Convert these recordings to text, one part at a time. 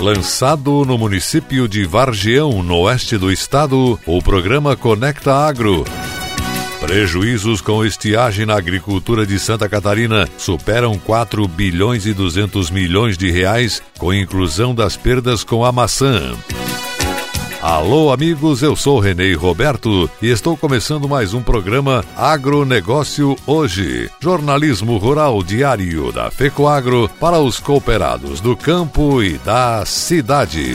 Lançado no município de Vargião, no oeste do estado, o programa Conecta Agro. Prejuízos com estiagem na agricultura de Santa Catarina superam 4 bilhões e 200 milhões de reais, com inclusão das perdas com a maçã. Alô, amigos, eu sou Renê Roberto e estou começando mais um programa Agronegócio Hoje. Jornalismo rural diário da FECOAGro para os cooperados do campo e da cidade.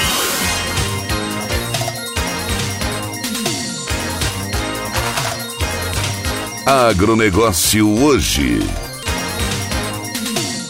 Agronegócio hoje.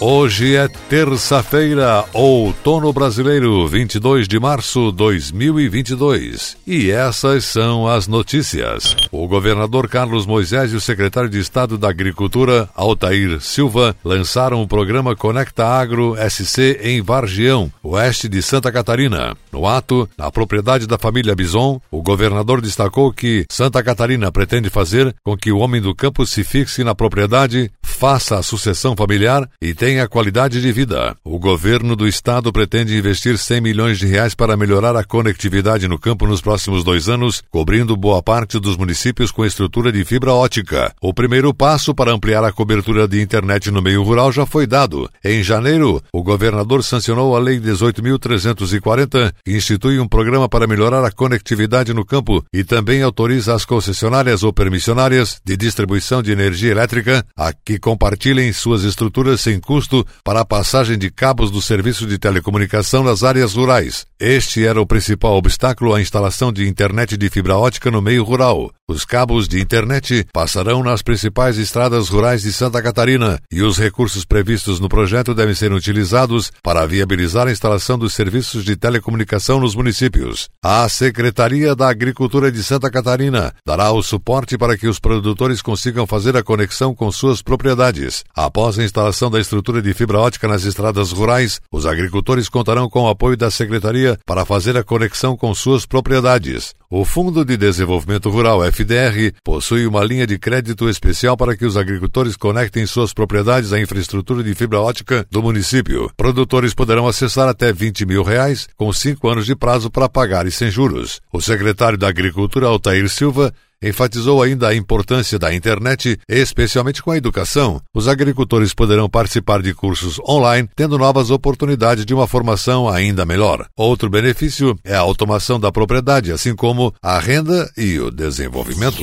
Hoje é terça-feira, outono brasileiro, 22 de março de 2022. E essas são as notícias. O governador Carlos Moisés e o secretário de Estado da Agricultura, Altair Silva, lançaram o programa Conecta Agro SC em Vargião, oeste de Santa Catarina. No ato, na propriedade da família Bison, o governador destacou que Santa Catarina pretende fazer com que o homem do campo se fixe na propriedade, faça a sucessão familiar e tenha qualidade de vida. O governo do estado pretende investir 100 milhões de reais para melhorar a conectividade no campo nos próximos dois anos, cobrindo boa parte dos municípios com estrutura de fibra ótica. O primeiro passo para ampliar a cobertura de internet no meio rural já foi dado. Em janeiro, o governador sancionou a Lei 18.340, que institui um programa para melhorar a conectividade no campo e também autoriza as concessionárias ou permissionárias de distribuição de energia elétrica a que compartilhem suas estruturas sem custo para a passagem de cabos do serviço de telecomunicação nas áreas rurais. Este era o principal obstáculo à instalação de internet de fibra ótica no meio rural. Os cabos de internet passarão nas principais estradas rurais de Santa Catarina e os recursos previstos no projeto devem ser utilizados para viabilizar a instalação dos serviços de telecomunicação nos municípios. A Secretaria da Agricultura de Santa Catarina dará o suporte para que os produtores consigam fazer a conexão com suas propriedades. Após a instalação da estrutura de fibra ótica nas estradas rurais, os agricultores contarão com o apoio da Secretaria para fazer a conexão com suas propriedades. O Fundo de Desenvolvimento Rural, FDR, possui uma linha de crédito especial para que os agricultores conectem suas propriedades à infraestrutura de fibra ótica do município. Produtores poderão acessar até 20 mil reais, com cinco anos de prazo para pagar e sem juros. O secretário da Agricultura, Altair Silva, enfatizou ainda a importância da internet, especialmente com a educação. Os agricultores poderão participar de cursos online, tendo novas oportunidades de uma formação ainda melhor. Outro benefício é a automação da propriedade, assim como a renda e o desenvolvimento.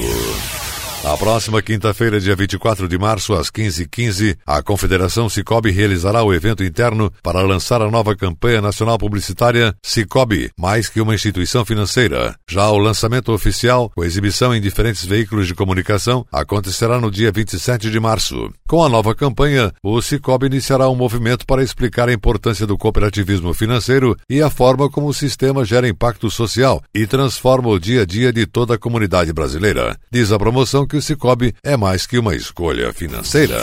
Na próxima quinta-feira, dia 24 de março, às 15h15, a Confederação Cicobi realizará o evento interno para lançar a nova campanha nacional publicitária Cicobi, mais que uma instituição financeira. Já o lançamento oficial, com exibição em diferentes veículos de comunicação, acontecerá no dia 27 de março. Com a nova campanha, o Cicobi iniciará um movimento para explicar a importância do cooperativismo financeiro e a forma como o sistema gera impacto social e transforma o dia a dia de toda a comunidade brasileira. Diz a promoção que o Cicobi é mais que uma escolha financeira.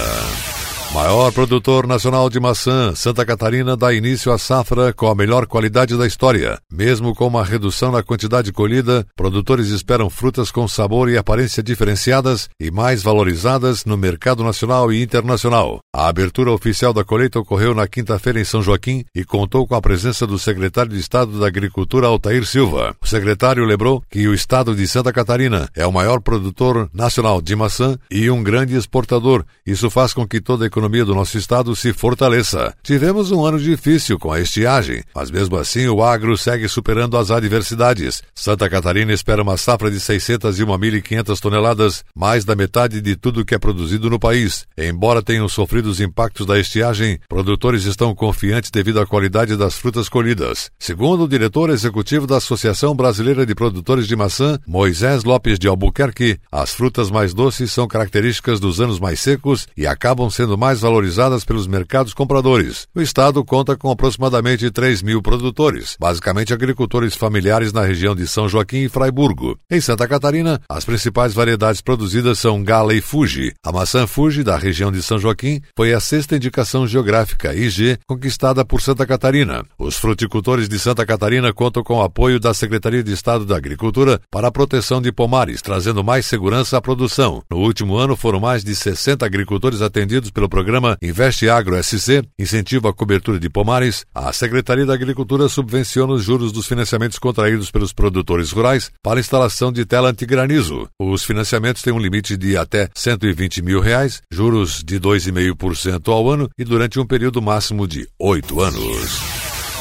Maior produtor nacional de maçã, Santa Catarina dá início à safra com a melhor qualidade da história. Mesmo com uma redução na quantidade colhida, produtores esperam frutas com sabor e aparência diferenciadas e mais valorizadas no mercado nacional e internacional. A abertura oficial da colheita ocorreu na quinta-feira em São Joaquim e contou com a presença do secretário de Estado da Agricultura, Altair Silva. O secretário lembrou que o estado de Santa Catarina é o maior produtor nacional de maçã e um grande exportador. Isso faz com que toda a economia economia do nosso estado se fortaleça. Tivemos um ano difícil com a estiagem, mas mesmo assim o agro segue superando as adversidades. Santa Catarina espera uma safra de 601.500 toneladas, mais da metade de tudo que é produzido no país. Embora tenham sofrido os impactos da estiagem, produtores estão confiantes devido à qualidade das frutas colhidas. Segundo o diretor executivo da Associação Brasileira de Produtores de Maçã, Moisés Lopes de Albuquerque, as frutas mais doces são características dos anos mais secos e acabam sendo mais mais valorizadas pelos mercados compradores. O estado conta com aproximadamente 3 mil produtores, basicamente agricultores familiares na região de São Joaquim e Fraiburgo. Em Santa Catarina, as principais variedades produzidas são Gala e Fuji. A maçã Fuji, da região de São Joaquim, foi a sexta indicação geográfica IG conquistada por Santa Catarina. Os fruticultores de Santa Catarina contam com o apoio da Secretaria de Estado da Agricultura para a proteção de pomares, trazendo mais segurança à produção. No último ano, foram mais de 60 agricultores atendidos pelo programa Investe Agro SC incentiva a cobertura de pomares, a Secretaria da Agricultura subvenciona os juros dos financiamentos contraídos pelos produtores rurais para instalação de tela antigranizo. Os financiamentos têm um limite de até 120 mil reais, juros de 2,5% ao ano e durante um período máximo de oito anos.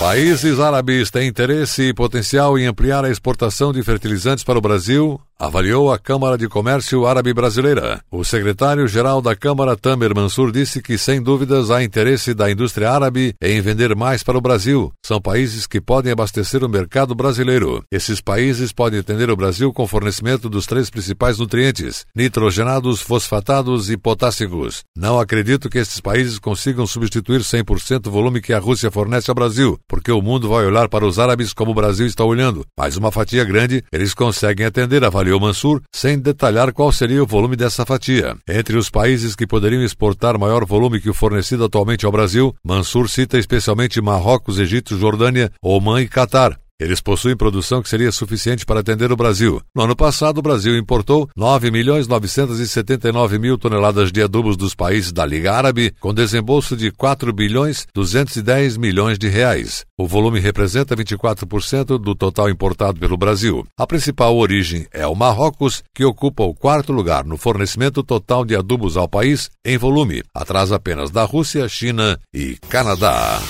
Países árabes têm interesse e potencial em ampliar a exportação de fertilizantes para o Brasil, avaliou a Câmara de Comércio Árabe Brasileira. O secretário-geral da Câmara, Tamer Mansur, disse que, sem dúvidas, há interesse da indústria árabe em vender mais para o Brasil. São países que podem abastecer o mercado brasileiro. Esses países podem atender o Brasil com fornecimento dos três principais nutrientes: nitrogenados, fosfatados e potássicos. Não acredito que esses países consigam substituir 100% o volume que a Rússia fornece ao Brasil, porque o mundo vai olhar para os árabes como o Brasil está olhando. Mas uma fatia grande, eles conseguem atender, avaliou avaliou Mansur, sem detalhar qual seria o volume dessa fatia. Entre os países que poderiam exportar maior volume que o fornecido atualmente ao Brasil, Mansur cita especialmente Marrocos, Egito, Jordânia, Oman e Catar. Eles possuem produção que seria suficiente para atender o Brasil. No ano passado, o Brasil importou 9 milhões 979 mil toneladas de adubos dos países da Liga Árabe, com desembolso de 4 bilhões 210 milhões de reais. O volume representa 24% do total importado pelo Brasil. A principal origem é o Marrocos, que ocupa o quarto lugar no fornecimento total de adubos ao país em volume, atrás apenas da Rússia, China e Canadá.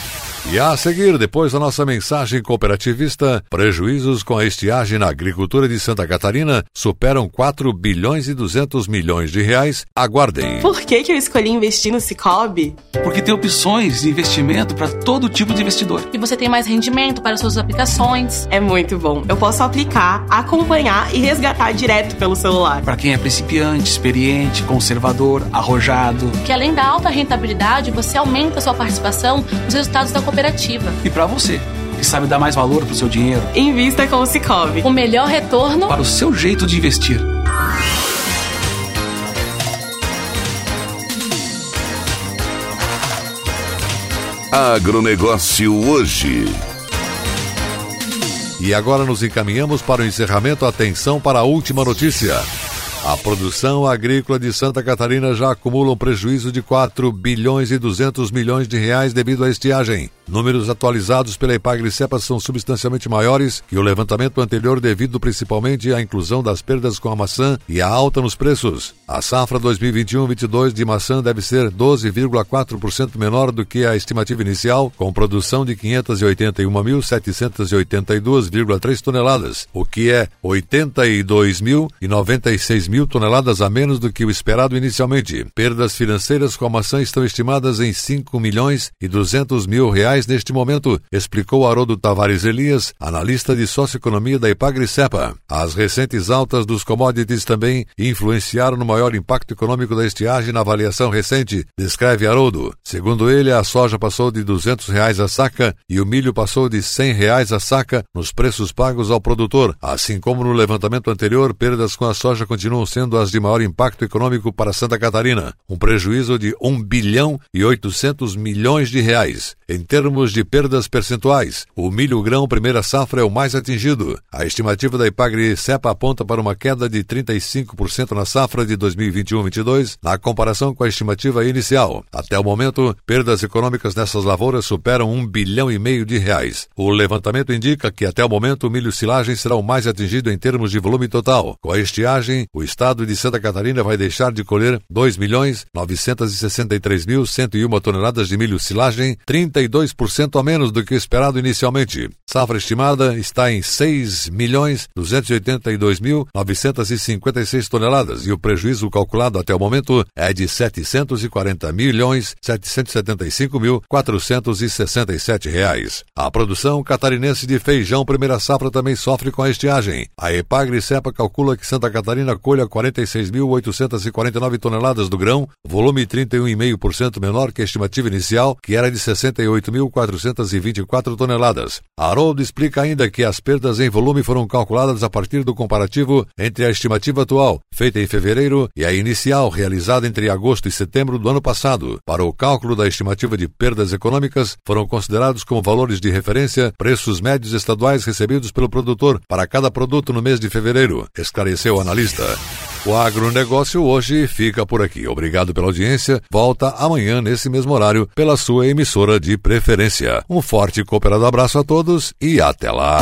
E a seguir, depois da nossa mensagem cooperativista, prejuízos com a estiagem na agricultura de Santa Catarina superam 4 bilhões e 200 milhões de reais. Aguardem. Por que, que eu escolhi investir no Cicobi? Porque tem opções de investimento para todo tipo de investidor. E você tem mais rendimento para suas aplicações. É muito bom. Eu posso aplicar, acompanhar e resgatar direto pelo celular. Para quem é principiante, experiente, conservador, arrojado. Que além da alta rentabilidade, você aumenta sua participação nos resultados da cooperativa cooperativa. E para você, que sabe dar mais valor para o seu dinheiro, invista com o Cicobi. O melhor retorno para o seu jeito de investir. Agronegócio hoje. E agora nos encaminhamos para o encerramento. Atenção para a última notícia. A produção agrícola de Santa Catarina já acumula um prejuízo de 4 bilhões e 200 milhões de reais devido à estiagem. Números atualizados pela Epagri-Cepa são substancialmente maiores que o levantamento anterior devido principalmente à inclusão das perdas com a maçã e a alta nos preços. A safra 2021-22 de maçã deve ser 12,4% menor do que a estimativa inicial, com produção de 581.782,3 toneladas, o que é 82.096 mil toneladas a menos do que o esperado inicialmente. Perdas financeiras com a maçã estão estimadas em 5 milhões e 200 mil reais reais neste momento, explicou Haroldo Tavares Elias, analista de socioeconomia da Ipagri-Cepa. As recentes altas dos commodities também influenciaram no maior impacto econômico da estiagem na avaliação recente, descreve Haroldo. Segundo ele, a soja passou de 200 reais a saca e o milho passou de 100 reais a saca nos preços pagos ao produtor. Assim como no levantamento anterior, perdas com a soja continuam sendo as de maior impacto econômico para Santa Catarina, um prejuízo de 1 bilhão e 800 milhões de reais. Em termos de perdas percentuais, o milho grão primeira safra é o mais atingido. A estimativa da Ipagri Cepa aponta para uma queda de 35% na safra de 2021-22, na comparação com a estimativa inicial. Até o momento, perdas econômicas nessas lavouras superam um bilhão e meio de reais. O levantamento indica que até o momento o milho silagem será o mais atingido em termos de volume total. Com a estiagem, o estado de Santa Catarina vai deixar de colher 2 milhões 963 mil 101 toneladas de milho silagem, 32% a menos do que esperado inicialmente. Safra estimada está em 6 milhões 282 mil 956 toneladas e o prejuízo calculado até o momento é de 740 milhões 775 mil 467 reais. A produção catarinense de feijão primeira safra também sofre com a estiagem. A Epagre Cepa calcula que Santa Catarina colha 46.849 toneladas do grão, volume 31,5% menor que a estimativa inicial, que era de 68.424 toneladas. Haroldo explica ainda que as perdas em volume foram calculadas a partir do comparativo entre a estimativa atual, feita em fevereiro, e a inicial, realizada entre agosto e setembro do ano passado. Para o cálculo da estimativa de perdas econômicas, foram considerados como valores de referência preços médios estaduais recebidos pelo produtor para cada produto no mês de fevereiro, esclareceu o analista. O agronegócio hoje fica por aqui. Obrigado pela audiência. Volta amanhã nesse mesmo horário pela sua emissora de preferência. Um forte e cooperado abraço a todos e até lá.